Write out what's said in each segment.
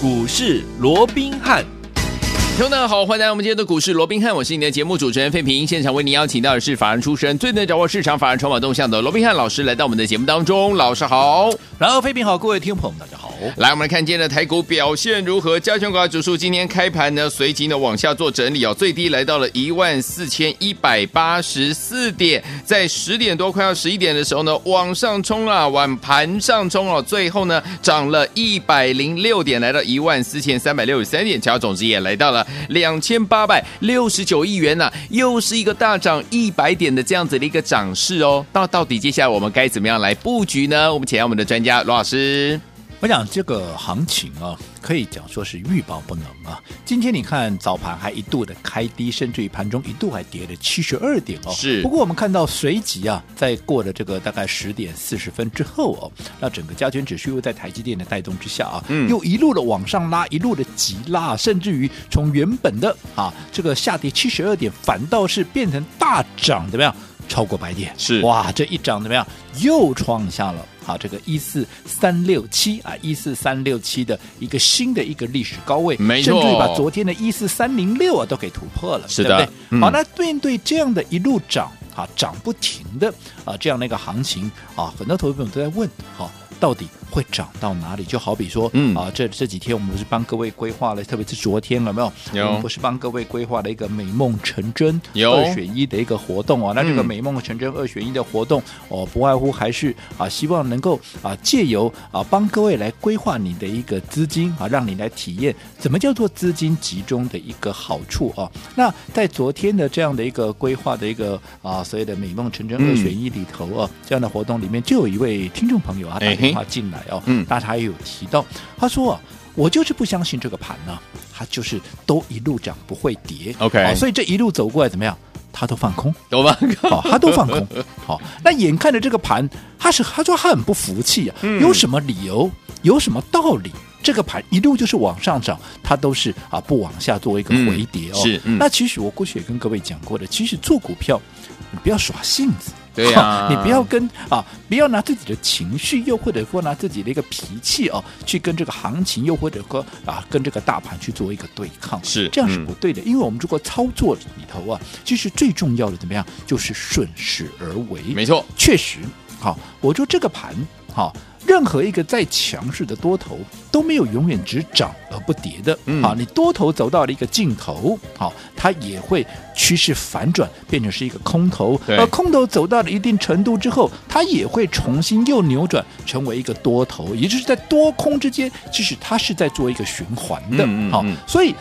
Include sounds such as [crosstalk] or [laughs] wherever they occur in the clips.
股市罗宾汉。听众们好，欢迎来到我们今天的股市罗宾汉，我是你的节目主持人费平。现场为您邀请到的是法人出身、最能掌握市场法人筹码动向的罗宾汉老师，来到我们的节目当中。老师好，然后费平好，各位听众朋友们大家好。来，我们来看今天的台股表现如何？加权股价指数今天开盘呢，随即呢往下做整理哦，最低来到了一万四千一百八十四点，在十点多快要十一点的时候呢，往上冲啊，往盘上冲哦，最后呢涨了一百零六点，来到一万四千三百六十三点，成交总值也来到了。两千八百六十九亿元呐、啊，又是一个大涨一百点的这样子的一个涨势哦。那到底接下来我们该怎么样来布局呢？我们请来我们的专家罗老师。我想这个行情啊，可以讲说是欲罢不能啊。今天你看早盘还一度的开低，甚至于盘中一度还跌了七十二点哦。是。不过我们看到随即啊，在过了这个大概十点四十分之后哦，那整个加权指数又在台积电的带动之下啊，嗯，又一路的往上拉，一路的急拉，甚至于从原本的啊这个下跌七十二点，反倒是变成大涨，怎么样？超过百点。是。哇，这一涨怎么样？又创下了。好，这个一四三六七啊，一四三六七的一个新的一个历史高位，没错，甚至于把昨天的一四三零六啊都给突破了，是的，对不对？嗯、好，那面对这样的一路涨啊，涨不停的啊这样的一个行情啊，很多投资朋友都在问，好、啊，到底？会涨到哪里？就好比说，嗯啊，这这几天我们不是帮各位规划了，特别是昨天有没有？有，我们不是帮各位规划了一个美梦成真有二选一的一个活动啊？那这个美梦成真二选一的活动、嗯、哦，不外乎还是啊，希望能够啊，借由啊，帮各位来规划你的一个资金啊，让你来体验怎么叫做资金集中的一个好处啊。那在昨天的这样的一个规划的一个啊，所谓的美梦成真二选一里头啊，嗯、这样的活动里面，就有一位听众朋友啊打电话进来。哦，嗯，那他也有提到，他说啊，我就是不相信这个盘呢，它就是都一路涨不会跌，OK，哦，所以这一路走过来怎么样，他都放空，有吗？好，他都放空，好，那眼看着这个盘，他是他说他很不服气啊，有什么理由，有什么道理？这个盘一路就是往上涨，它都是啊不往下做一个回跌哦，是，那其实我过去也跟各位讲过的，其实做股票，你不要耍性子。对呀、啊，[laughs] 你不要跟啊，不要拿自己的情绪，又或者说拿自己的一个脾气哦，去跟这个行情，又或者说啊，跟这个大盘去做一个对抗，是这样是不对的。嗯、因为我们如果操作里头啊，其实最重要的怎么样，就是顺势而为。没错，确实，好，我说这个盘，好。任何一个再强势的多头都没有永远只涨而不跌的，嗯，好，你多头走到了一个尽头，好，它也会趋势反转，变成是一个空头，而空头走到了一定程度之后，它也会重新又扭转成为一个多头，也就是在多空之间，其实它是在做一个循环的，嗯嗯嗯，好，所以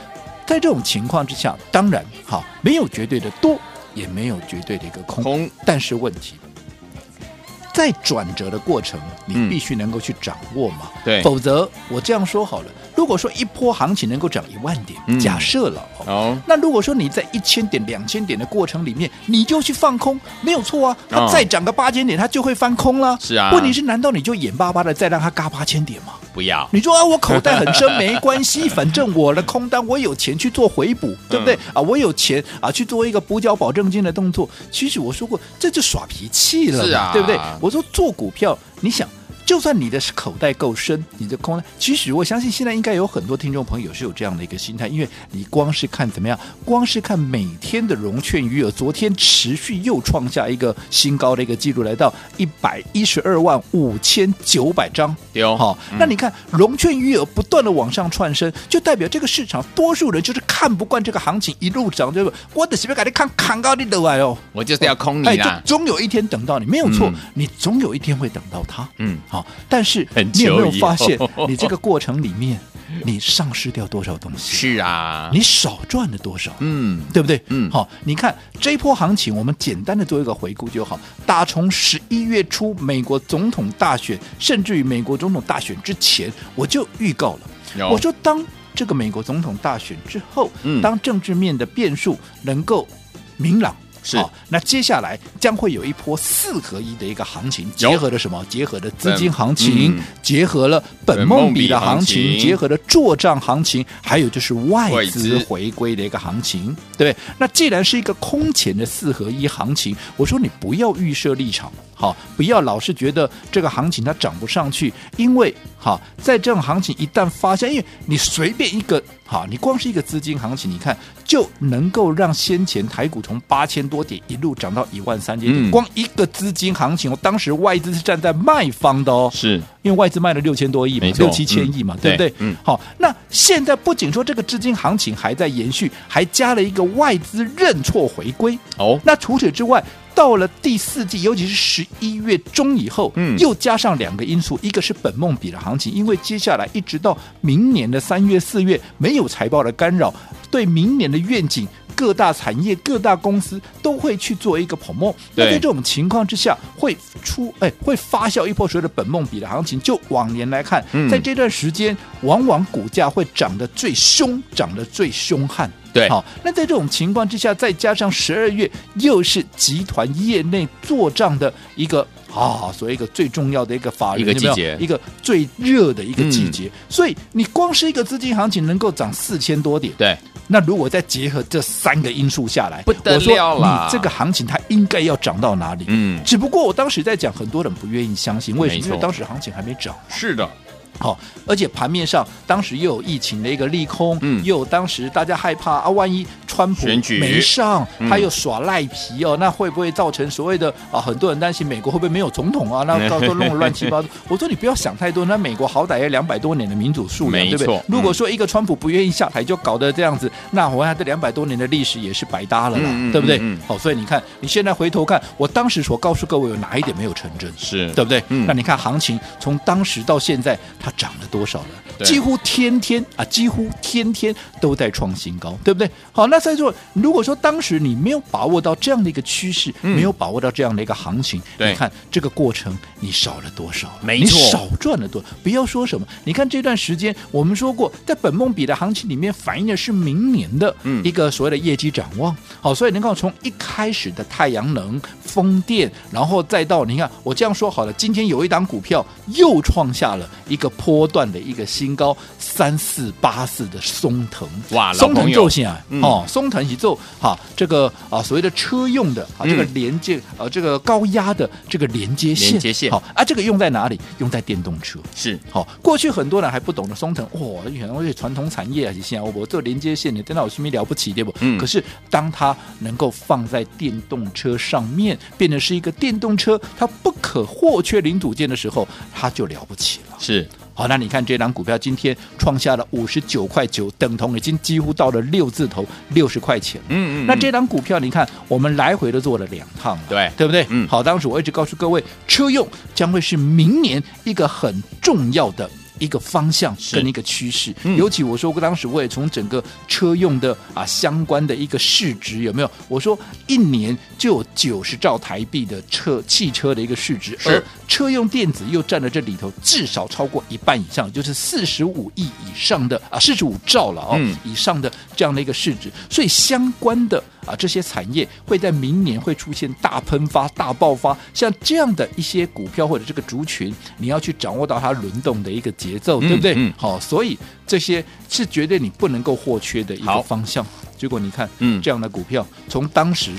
在这种情况之下，当然，好，没有绝对的多，也没有绝对的一个空，空，但是问题。在转折的过程，你必须能够去掌握嘛，嗯、对，否则我这样说好了，如果说一波行情能够涨一万点，嗯、假设了哦，哦，那如果说你在一千点、两千点的过程里面，你就去放空，没有错啊，它再涨个八千点，它就会翻空了，是啊，问题是难道你就眼巴巴的再让它嘎八千点吗？不要，你说啊，我口袋很深没关系，反正我的空单我有钱去做回补，[laughs] 对不对啊？我有钱啊去做一个补缴保证金的动作，其实我说过，这就耍脾气了，是啊，对不对？我说做股票，你想。就算你的口袋够深，你的空，其实我相信现在应该有很多听众朋友是有这样的一个心态，因为你光是看怎么样，光是看每天的融券余额，昨天持续又创下一个新高的一个记录，来到一百一十二万五千九百张。有哈、哦，那你看融券余额不断的往上窜升，就代表这个市场多数人就是看不惯这个行情一路涨，对不？我的是不是给你看看高的都来哦，我就是要空你啦，总有一天等到你，没有错，嗯、你总有一天会等到它，嗯，好。但是你有没有发现，你这个过程里面，你丧失掉多少东西？是啊，你少赚了多少？嗯，对不对？嗯，好，你看这一波行情，我们简单的做一个回顾就好。打从十一月初美国总统大选，甚至于美国总统大选之前，我就预告了，我说当这个美国总统大选之后，当政治面的变数能够明朗。是好那接下来将会有一波四合一的一个行情，结合了什么？结合了资金行情，嗯结合了本梦比的行情，结合了做账行情，还有就是外外资资回归的一个行情，对不对？那既然是一个空前的四合一行情，我说你不要预设立场。好，不要老是觉得这个行情它涨不上去，因为好，在这种行情一旦发现，因为你随便一个好，你光是一个资金行情，你看就能够让先前台股从八千多点一路涨到一万三千点，嗯。光一个资金行情，我当时外资是站在卖方的哦，是。因为外资卖了六千多亿嘛六七千亿嘛，嗯。对不对？对嗯。好，那现在不仅说这个资金行情还在延续，还加了一个外资认错回归。哦，那除此之外，到了第四季，尤其是十一月中以后，嗯又加上两个因素，一个是本梦比的行情，因为接下来一直到明年的三月、四月没有财报的干扰，对明年的愿景，各大产业、各大公司都会去做一个 promo。那在这种情况之下，会出哎会发酵一波所谓的本梦比的行情。就往年来看，嗯在这段时间，往往股价会涨得最凶，涨得最凶悍。对好，那在这种情况之下，再加上十二月又是集团业内做账的一个啊，所谓一个最重要的一个法人一个季节一个最热的一个季节，嗯所以你光是一个资金行情能够涨四千多点，对，那如果再结合这三个因素下来，不得了你这个行情它应该要涨到哪里？嗯，只不过我当时在讲，很多人不愿意相信，为什么？因为当时行情还没涨。是的，好、而且盘面上当时又有疫情的一个利空，嗯又有当时大家害怕啊，万一川普没上，嗯他又耍赖皮哦，那会不会造成所谓的啊？很多人担心美国会不会没有总统啊？那到时候弄得乱七八糟。[laughs] 我说你不要想太多，那美国好歹也两百多年的民主素养，对不对错？如果说一个川普不愿意下台就搞得这样子，那我看这两百多年的历史也是白搭了啦，嗯嗯对不对？好，所以你看你现在回头看，我当时所告诉各位有哪一点没有成真？是对不对？嗯那你看行情从当时到现在，它涨了多少了？对几乎天天啊，几乎天天都在创新高，对不对？好，那在座如果说当时你没有把握到这样的一个趋势，嗯没有把握到这样的一个行情，对你看这个过程你少了多少？没错你少赚了多少？不要说什么，你看这段时间我们说过，在本梦比的行情里面反映的是明年的嗯一个所谓的业绩展望。好，所以能够从一开始的太阳能、风电，然后再到你看我这样说好了，今天有一档股票又创下了一个波段的一个新高，三四八四的松藤。哇，松腾朋友就现啊，嗯哦，松藤宇宙哈，这个啊所谓的车用的啊，嗯这个连接呃这个高压的这个连接线，连接线好啊，这个用在哪里？用在电动车。是好、过去很多人还不懂得松藤，哇，可能会传统产业啊，现在我做连接线你，真的有什么了不起，对不？嗯可是当它能够放在电动车上面，变成是一个电动车它不可或缺零组件的时候，它就了不起了。是，好，那你看这档股票今天创下了五十九块九，等同已经几乎到了六字头六十块钱了。嗯嗯，那这档股票，你看我们来回都做了两趟了，对对不对？嗯好，当时我一直告诉各位，车用将会是明年一个很重要的。一个方向跟一个趋势，嗯。尤其我说过，当时我也从整个车用的啊相关的一个市值有没有？我说一年就有九十兆台币的车汽车的一个市值，是。而车用电子又占了这里头至少超过一半以上，就是四十五亿以上的啊四十五兆了哦、嗯。以上的这样的一个市值，所以相关的啊这些产业会在明年会出现大喷发、大爆发，像这样的一些股票或者这个族群，你要去掌握到它轮动的一个节奏，嗯对不对？嗯好，所以这些是绝对你不能够或缺的一个方向。结果你看，嗯这样的股票从当时。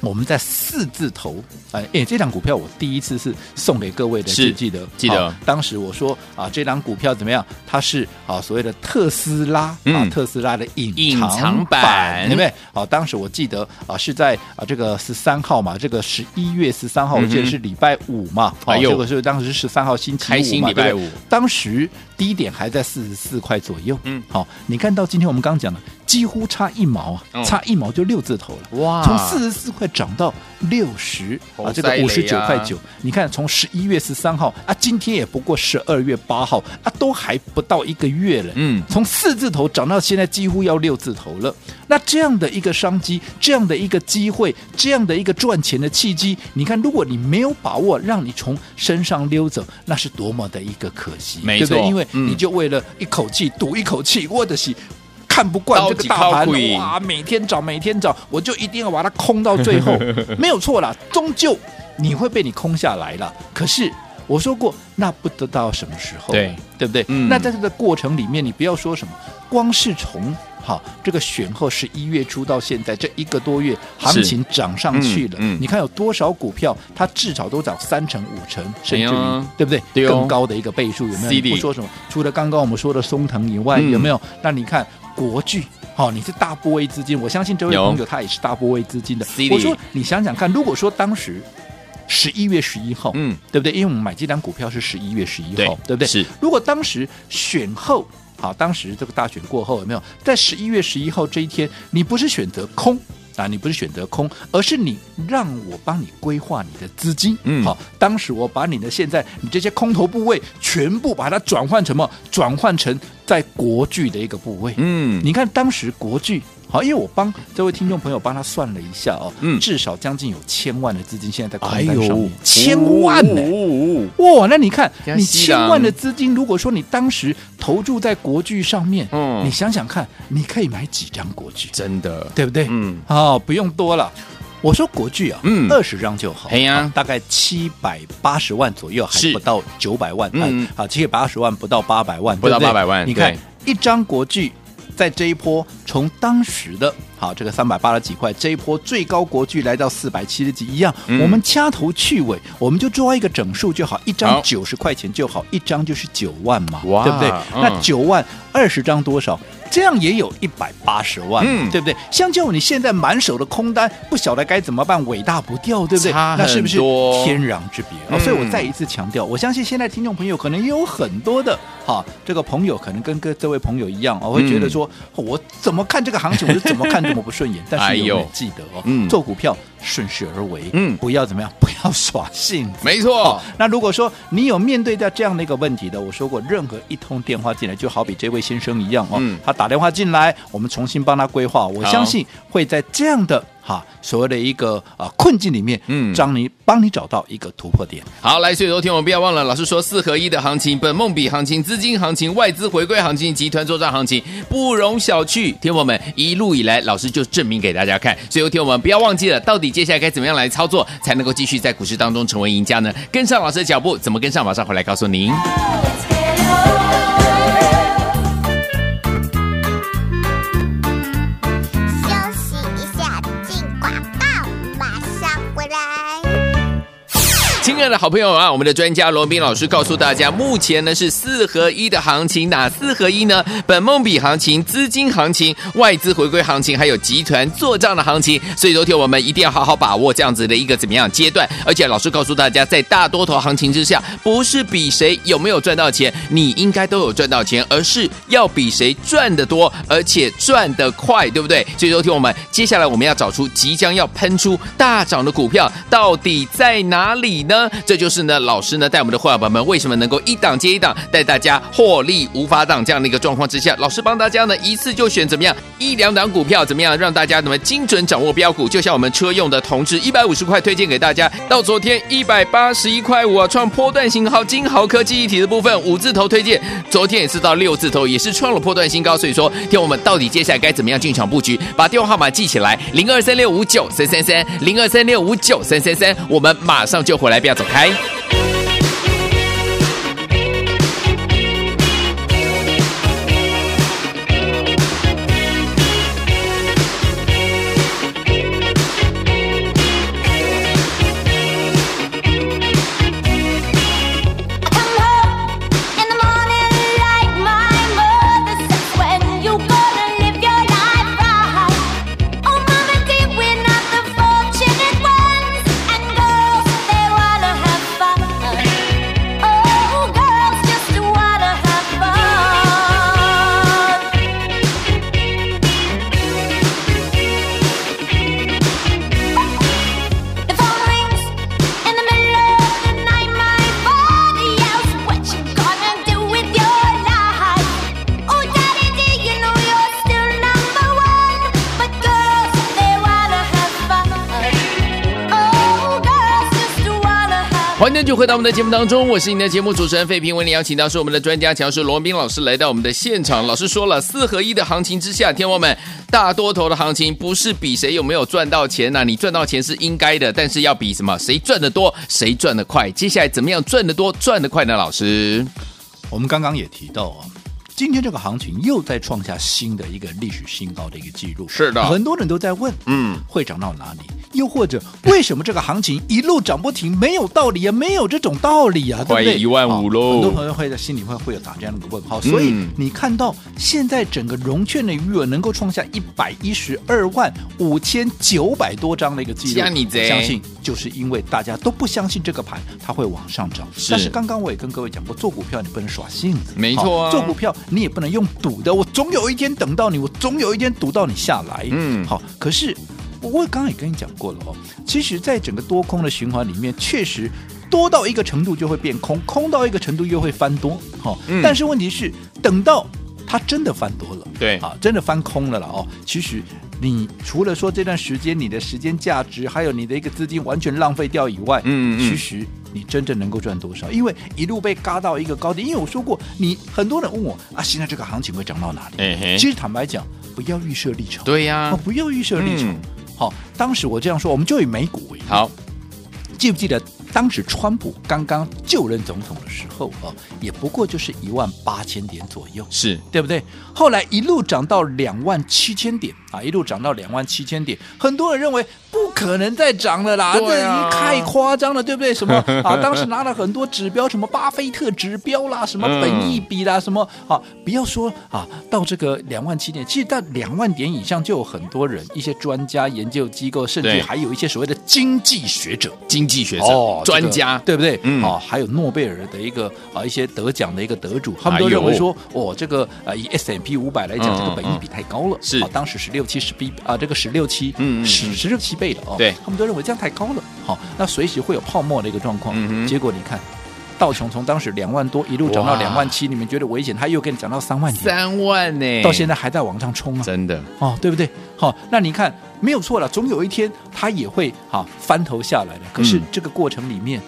我们在四字头，哎哎，这档股票我第一次是送给各位的，是记记得？记得。好当时我说啊，这档股票怎么样？它是啊所谓的特斯拉啊，嗯特斯拉的隐隐藏藏版。版，对不对？好，当时我记得啊是在啊这个十三号嘛，这个十一月十三号，我记得是礼拜五嘛，这个是当时十三号星期五嘛，礼拜五。当时低点还在四十四块左右，嗯。好，你看到今天我们刚刚讲的，几乎差一毛啊，嗯差一毛就六字头了。哇从四十四块涨到六十啊，这个五十九啊块九，你看从十一月十三号啊，今天也不过十二月八号啊，都还不到一个月了。嗯从四字头涨到现在几乎要六字头了。那这样的一个商机，这样的一个机会，这样的一个赚钱的契机，你看，如果你没有把握，让你从身上溜走，那是多么的一个可惜，没错对不对？因为嗯你就为了一口气赌一口气，我的是。看不惯这个大盘，哇，每天涨每天涨，我就一定要把它空到最后，[laughs] 没有错啦，终究你会被你空下来了。可是我说过，那不得到什么时候？对，对不对？嗯，那在这个过程里面，你不要说什么，光是从好，这个选后十一月初到现在这一个多月，行情涨上去了。嗯，嗯，你看有多少股票，它至少都涨三成、五成，甚至于，对不对？对哦，更高的一个倍数有没有？不说什么，除了刚刚我们说的松藤以外，嗯，有没有？那你看国巨，好，你是大波位资金，我相信这位朋友他也是大波位资金的。我说你想想看，如果说当时十一月十一号，嗯，对不对？因为我们买这张股票是十一月十一号，对不对？是。如果当时选后。好，当时这个大选过后有没有在十一月十一号这一天，你不是选择空啊，你不是选择空，而是你让我帮你规划你的资金。嗯，好，当时我把你的现在你这些空头部位全部把它转换成什么？转换成在国剧的一个部位。嗯，你看当时国巨。好，因为我帮这位听众朋友帮他算了一下哦，嗯，至少将近有千万的资金现在在空单上面，哎、千万呢、欸，哇，那你看你千万的资金，如果说你当时投注在国剧上面，嗯，你想想看，你可以买几张国剧？真的，对不对？嗯，好，不用多了，我说国剧啊，嗯，二十张就好，哎呀，大概七百八十万左右，还不到九百万，嗯，好，七百八十万不到八百万，不到八百万，你看一张国巨。在这一波，从当时的好这个三百八十几块，这一波最高国巨来到四百七十几，一样，嗯、我们掐头去尾，我们就抓一个整数就好，一张九十块钱就好，一张就是九万嘛，哇对不对？嗯、那九万二十张多少？这样也有一百八十万，嗯，对不对？相较你现在满手的空单，不晓得该怎么办，尾大不掉，对不对？那是不是天壤之别？嗯、所以我再一次强调，我相信现在听众朋友可能也有很多的哈，这个朋友可能跟跟这位朋友一样，我会觉得说，嗯、我怎么看这个行情，我就怎么看这么不顺眼。但是有记得哦，嗯、做股票顺势而为，嗯，不要怎么样，[laughs] 不要耍性。没错。那如果说你有面对到这样的一个问题的，我说过，任何一通电话进来，就好比这位先生一样哦，嗯、他。打电话进来，我们重新帮他规划。我相信会在这样的哈所谓的一个啊困境里面，嗯，帮你帮你找到一个突破点。好，来，所以昨天我们不要忘了，老师说四合一的行情、本梦比行情、资金行情、外资回归行情、集团作战行情不容小觑。听我们一路以来，老师就证明给大家看。所以昨天我们不要忘记了，到底接下来该怎么样来操作，才能够继续在股市当中成为赢家呢？跟上老师的脚步，怎么跟上？马上回来告诉您。亲爱的好朋友啊，我们的专家罗宾老师告诉大家，目前呢是四合一的行情，哪四合一呢？本梦比行情、资金行情、外资回归行情，还有集团做账的行情。所以昨天我们一定要好好把握这样子的一个怎么样阶段。而且老师告诉大家，在大多头行情之下，不是比谁有没有赚到钱，你应该都有赚到钱，而是要比谁赚得多，而且赚得快，对不对？所以昨天我们接下来我们要找出即将要喷出大涨的股票，到底在哪里呢？这就是呢，老师呢带我们的会员朋友们为什么能够一档接一档带大家获利无法挡这样的一个状况之下，老师帮大家呢一次就选怎么样一两档股票怎么样让大家怎么精准掌握标股，就像我们车用的同志一百五十块推荐给大家，到昨天一百八十一块五啊，创波段新高，金豪科技一体的部分五字头推荐，昨天也是到六字头，也是创了波段新高，所以说听我们到底接下来该怎么样进场布局，把电话号码记起来零二三六五九三三三零二三六五九三三三，我们马上就回来，不要走开。天就回到我们的节目当中，我是你的节目主持人费平，为你邀请到是我们的专家强势罗文彬老师来到我们的现场。老师说了，四合一的行情之下，天王们大多头的行情不是比谁有没有赚到钱呐、啊，你赚到钱是应该的，但是要比什么？谁赚的多，谁赚的快？接下来怎么样赚的多、赚的快呢？老师，我们刚刚也提到啊。今天这个行情又在创下新的一个历史新高的一个记录，是的，很多人都在问，嗯，会涨到哪里？又或者为什么这个行情一路涨不停？没有道理啊，没有这种道理啊，对不对？一万五喽，很多朋友会在心里会会有打这样的一个问号。所以你看到现在整个融券的余额能够创下一百一十二万五千九百多张的一个记录，我相信就是因为大家都不相信这个盘它会往上涨。但是刚刚我也跟各位讲过，做股票你不能耍性子，没错啊，做股票。你也不能用赌的，我总有一天等到你，我总有一天赌到你下来。嗯，好，可是我刚刚也跟你讲过了哦，其实，在整个多空的循环里面，确实多到一个程度就会变空，空到一个程度又会翻多。好，嗯，但是问题是，等到它真的翻多了，对，啊，真的翻空了了哦，其实。你除了说这段时间你的时间价值，还有你的一个资金完全浪费掉以外，嗯，其实你真正能够赚多少？因为一路被嘎到一个高点。因为我说过，你很多人问我啊，现在这个行情会涨到哪里？嘿嘿其实坦白讲，不要预设立场。对呀、啊哦，不要预设立场。好、嗯哦，当时我这样说，我们就以美股为例。好，记不记得当时川普刚刚就任总统的时候啊、哦，也不过就是一万八千点左右，是对不对？后来一路涨到两万七千点。啊，一路涨到两万七千点，很多人认为不可能再涨了啦，啊、这已经太夸张了，对不对？什么 [laughs] 啊？当时拿了很多指标，什么巴菲特指标啦，什么本益比啦，什么啊？不要说啊，到这个两万七点，其实到两万点以上就有很多人，一些专家研究机构，甚至还有一些所谓的经济学者、经济学者、哦、专家，对不对？嗯，啊，还有诺贝尔的一个啊一些得奖的一个得主，他们都认为说，哦，这个啊以 S M P 五百来讲，这个本益比太高了，嗯、是啊，当时十六七十 B 啊，这个十六七，嗯，十十六七倍的哦，对，他们都认为这样太高了，好，那随时会有泡沫的一个状况。嗯，结果你看，道琼从当时两万多一路涨到两万七，你们觉得危险，他又给你涨到三万，三万呢，到现在还在往上冲啊，真的哦，对不对？好，那你看没有错了，总有一天它也会好翻头下来的。可是这个过程里面。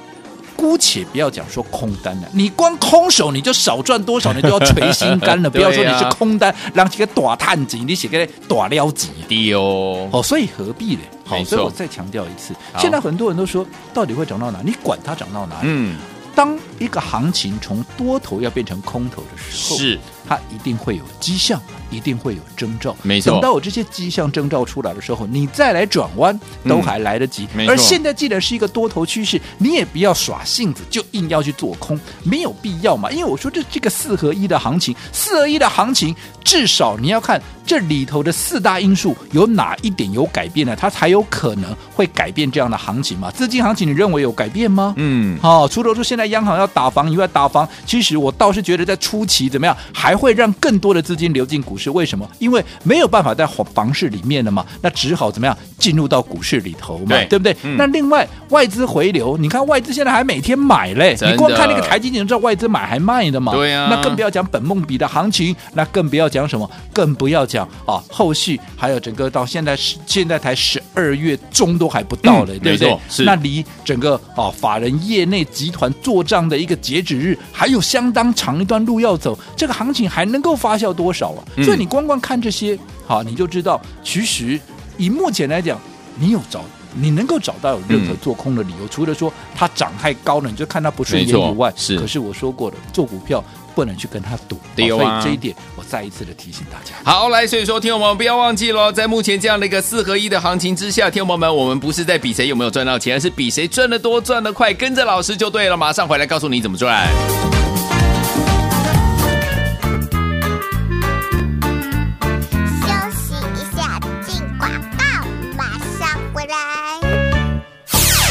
姑且不要讲说空单了，你光空手你就少赚多少，你都要垂心肝了。不要说你是空单，让几个短探子，你写个短撩子的哦。哦，所以何必呢？好，所以我再强调一次，现在很多人都说，到底会涨到哪？你管它涨到哪里？嗯，当一个行情从多头要变成空头的时候，是它一定会有迹象。一定会有征兆，没错。等到我这些迹象征兆出来的时候，你再来转弯都还来得及。嗯、而现在既然是一个多头趋势，你也不要耍性子，就硬要去做空，没有必要嘛。因为我说这这个四合一的行情，四合一的行情，至少你要看这里头的四大因素有哪一点有改变呢？它才有可能会改变这样的行情嘛。资金行情你认为有改变吗？嗯，好、哦，除了说现在央行要打房以外，打房其实我倒是觉得在初期怎么样，还会让更多的资金流进股市。为什么？因为没有办法在房市里面了嘛，那只好怎么样进入到股市里头嘛，对，对不对？嗯、那另外外资回流，你看外资现在还每天买嘞，你光看那个台积电就知道外资买还卖的嘛。对啊，那更不要讲本梦比的行情，那更不要讲什么，更不要讲啊，后续还有整个到现在是现在才十二月中都还不到嘞，嗯、对不对？是那离整个啊法人业内集团做账的一个截止日还有相当长一段路要走，这个行情还能够发酵多少啊？嗯所以你光光看这些，好，你就知道，其实以目前来讲，你有找，你能够找到有任何做空的理由，嗯、除了说它涨太高了，你就看它不顺眼以外，是。可是我说过的，做股票不能去跟他赌，对、啊、所以这一点我再一次的提醒大家。好，来，所以说，听众们不要忘记喽，在目前这样的一个四合一的行情之下，听友们，我们不是在比谁有没有赚到钱，而是比谁赚得多、赚得快，跟着老师就对了。马上回来告诉你怎么赚。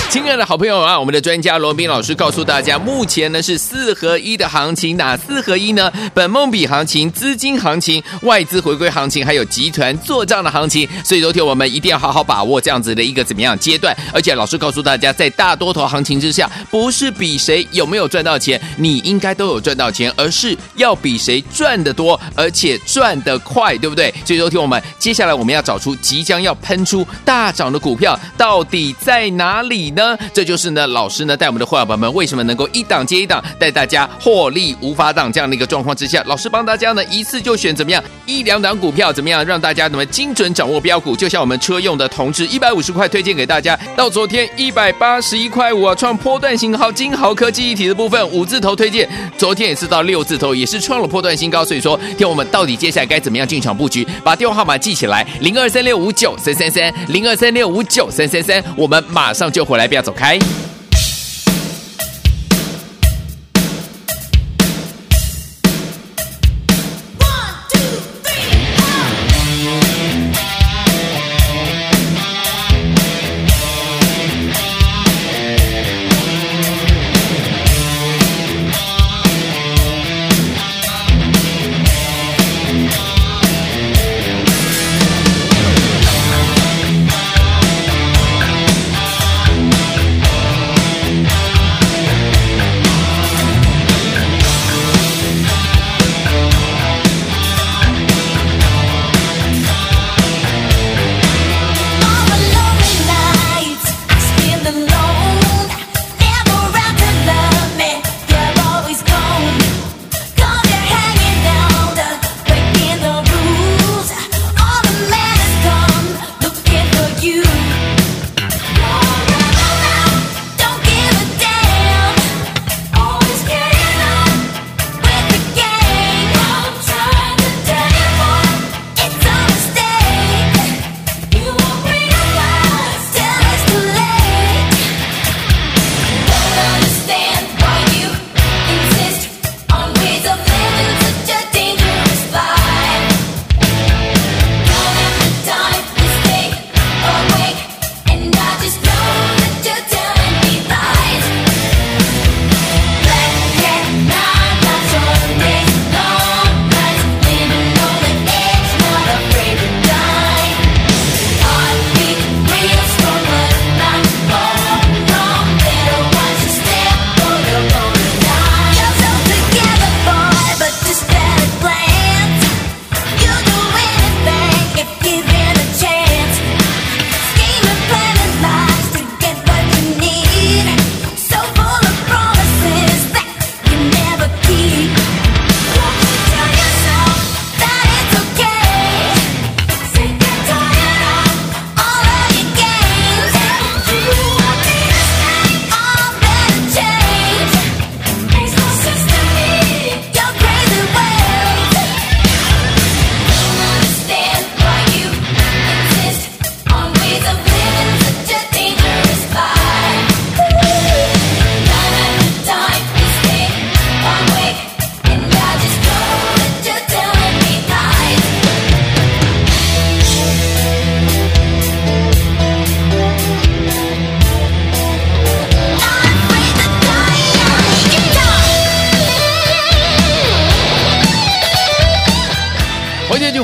亲爱的好朋友啊，我们的专家罗文彬老师告诉大家，目前呢是四合一的行情，哪四合一呢？本梦比行情、资金行情、外资回归行情，还有集团做账的行情。所以，昨天我们一定要好好把握这样子的一个怎么样阶段。而且，老师告诉大家，在大多头行情之下，不是比谁有没有赚到钱，你应该都有赚到钱，而是要比谁赚得多，而且赚得快，对不对？所以，昨天我们接下来我们要找出即将要喷出大涨的股票到底在哪里呢？这就是呢，老师呢带我们的会员们为什么能够一档接一档带大家获利无法挡这样的一个状况之下，老师帮大家呢一次就选怎么样一两档股票，怎么样让大家那么精准掌握标股，就像我们车用的同志一百五十块推荐给大家，到昨天一百八十一块五啊，创波段新高，金豪科技一体的部分五字头推荐，昨天也是到六字头，也是创了波段新高，所以说，听我们到底接下来该怎么样进场布局？把电话号码记起来，零二三六五九三三三，零二三六五九三三三，我们马上就回来，不要走开。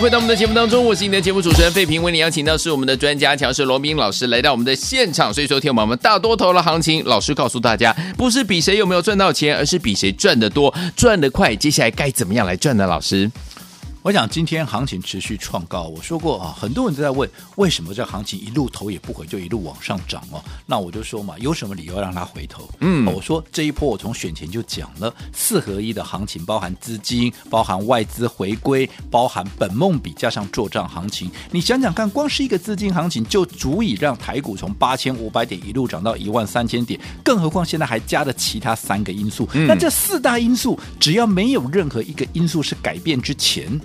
回到我们的节目当中，我是你的节目主持人费平，为你邀请到是我们的专家强势罗宾老师来到我们的现场。所以说，听我们大多头的行情，老师告诉大家，不是比谁有没有赚到钱，而是比谁赚得多、赚得快。接下来该怎么样来赚呢？老师？我想今天行情持续创高，我说过啊，很多人都在问为什么这行情一路头也不回就一路往上涨哦？那我就说嘛，有什么理由让它回头？嗯，我说这一波我从选前就讲了，四合一的行情包含资金、包含外资回归、包含本梦比加上做账行情。你想想看，光是一个资金行情就足以让台股从八千五百点一路涨到一万三千点，更何况现在还加了其他三个因素。嗯，那这四大因素只要没有任何一个因素是改变之前。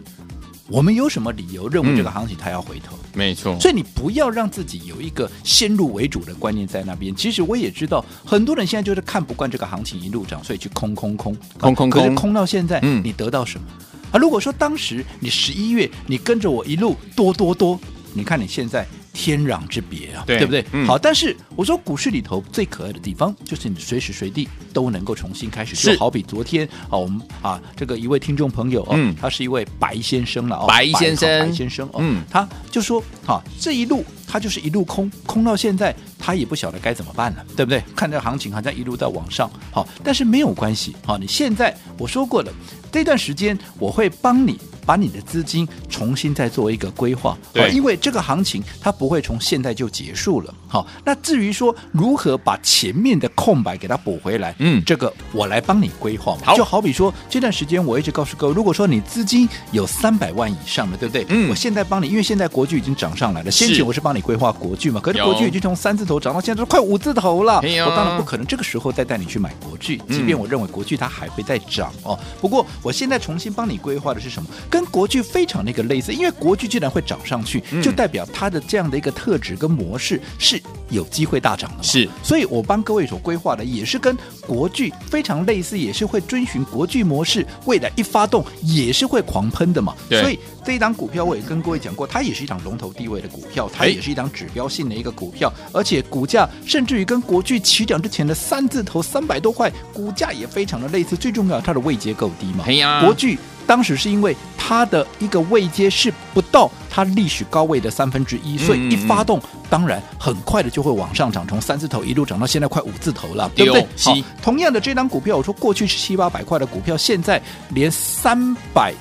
我们有什么理由认为这个行情它要回头？嗯、没错，所以你不要让自己有一个先入为主的观念在那边。其实我也知道，很多人现在就是看不惯这个行情一路涨，所以去空空空空空空，可是空到现在，嗯，你得到什么？啊，如果说当时你十一月你跟着我一路多多多，你看你现在。天壤之别啊，对，对不对？嗯、好，但是我说股市里头最可爱的地方，就是你随时随地都能够重新开始。就好比昨天啊，我们啊这个一位听众朋友哦，嗯、他是一位白先生了哦，白先生，白先生哦，嗯，他就说啊，这一路他就是一路空空到现在，他也不晓得该怎么办了，对不对？看这行情好像一路在往上，好，但是没有关系，好，你现在我说过了，这段时间我会帮你。把你的资金重新再做一个规划。对，因为这个行情它不会从现在就结束了。好，那至于说如何把前面的空白给它补回来，嗯，这个我来帮你规划嘛。好，就好比说这段时间我一直告诉各位，如果说你资金有三百万以上的，对不对？嗯，我现在帮你，因为现在国剧已经涨上来了，先前我是帮你规划国剧嘛，可是国剧已经从三字头涨到现在都快五字头了，我当然不可能这个时候再带你去买国剧，即便我认为国剧它还会再涨哦。不过我现在重新帮你规划的是什么？跟国巨非常的一个类似，因为国巨既然会涨上去，就代表它的这样的一个特质跟模式是有机会大涨的嘛。是，所以我帮各位所规划的也是跟国巨非常类似，也是会遵循国巨模式，未来一发动也是会狂喷的嘛。对。所以这一档股票我也跟各位讲过，它也是一档龙头地位的股票，它也是一档指标性的一个股票，而且股价甚至于跟国巨起涨之前的三字头三百多块，股价也非常的类似。最重要，它的位阶够低嘛。哎呀，国巨当时是因为它的一个位阶是不到它历史高位的三分之一，所以一发动，当然很快的就会往上涨，从三字头一路涨到现在快五字头了，对不对？好，同样的这张股票，我说过去是七八百块的股票，现在连三百。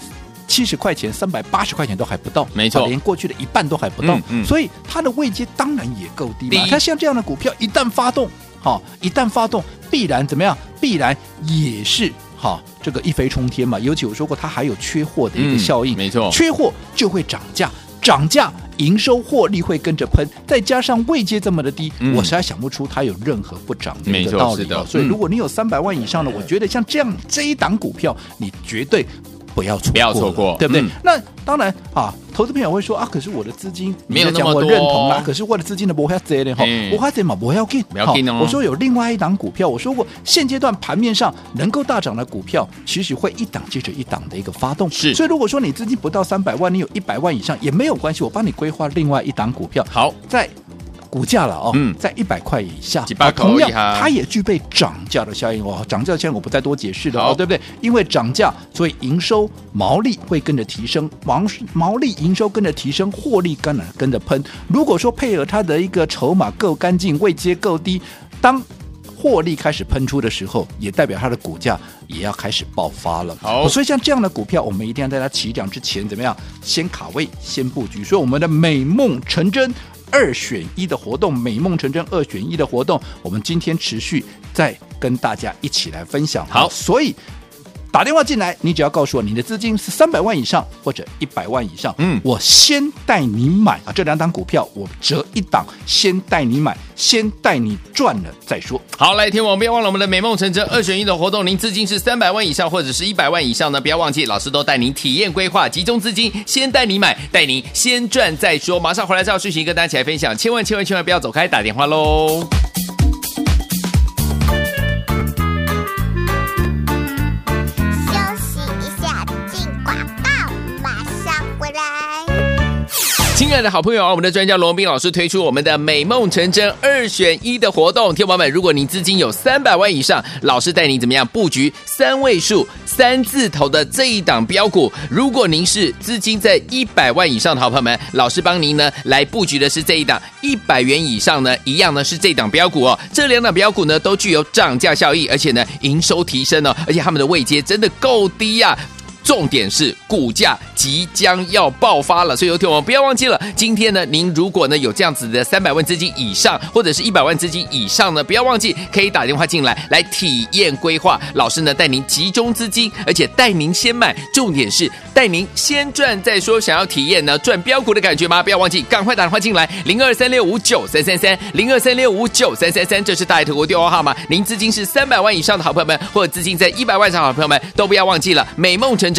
七十块钱、三百八十块钱都还不到，没错，连过去的一半都还不到，嗯嗯、所以它的位阶当然也够低嘛。它像这样的股票，一旦发动，好、哦，一旦发动，必然怎么样？必然也是好、哦，这个一飞冲天嘛。尤其我说过，它还有缺货的一个效应，嗯、没错，缺货就会涨价，涨价营收获利会跟着喷，再加上位阶这么的低，嗯、我实在想不出它有任何不涨的一个道理。的所以如果你有三百万以上的，嗯、我觉得像这样这一档股票，你绝对。不要错过，不要错过，对不对？嗯、那当然啊，投资朋友会说啊，可是我的资金没有那么多，我认同啦。可是我的资金的不要这的哈，不要这嘛，不要进，不要进哦。我说有另外一档股票，我说过现阶段盘面上能够大涨的股票，其实会一档接着一档的一个发动。是，所以如果说你资金不到三百万，你有一百万以上也没有关系，我帮你规划另外一档股票。好，在。股价了哦，嗯，在一百块以下，啊、同样它也具备涨价的效应哦。涨价效应我不再多解释了哦，对不对？因为涨价，所以营收毛利会跟着提升，毛毛利营收跟着提升，获利跟着跟着喷。如果说配合它的一个筹码够干净，位阶够低，当获利开始喷出的时候，也代表它的股价也要开始爆发了。好，所以像这样的股票，我们一定要在它起涨之前怎么样？先卡位，先布局。所以我们的美梦成真。二选一的活动，美梦成真二选一的活动，我们今天持续再跟大家一起来分享。好，所以打电话进来，你只要告诉我你的资金是三百万以上或者一百万以上，嗯，我先带你买啊，这两档股票我折一档，先带你买，先带你赚了再说。好，来听我们，不要忘了我们的美梦成真二选一的活动，您资金是三百万以上或者是一百万以上呢，不要忘记，老师都带您体验规划，集中资金，先带你买，带您先赚再说。马上回来之后，续行跟大家一起来分享，千万千万千万不要走开，打电话喽。亲爱的好朋友啊，我们的专家罗宾老师推出我们的美梦成真二选一的活动，听众们，如果您资金有三百万以上，老师带您怎么样布局三位数三字头的这一档标股；如果您是资金在一百万以上的好朋友们，老师帮您呢来布局的是这一档一百元以上呢，一样呢是这档标股哦。这两档标股呢都具有涨价效益，而且呢营收提升哦，而且他们的位阶真的够低呀、重点是股价即将要爆发了，所以有听我们不要忘记了。今天呢，您如果呢有这样子的三百万资金以上，或者是一百万资金以上呢，不要忘记可以打电话进来来体验规划。老师呢带您集中资金，而且带您先买。重点是带您先赚再说。想要体验呢赚标股的感觉吗？不要忘记赶快打电话进来，零二三六五九三三三，零二三六五九三三三，这是大爱投顾电话号码。您资金是三百万以上的好朋友们，或者资金在一百万上好朋友们，都不要忘记了。美梦成真。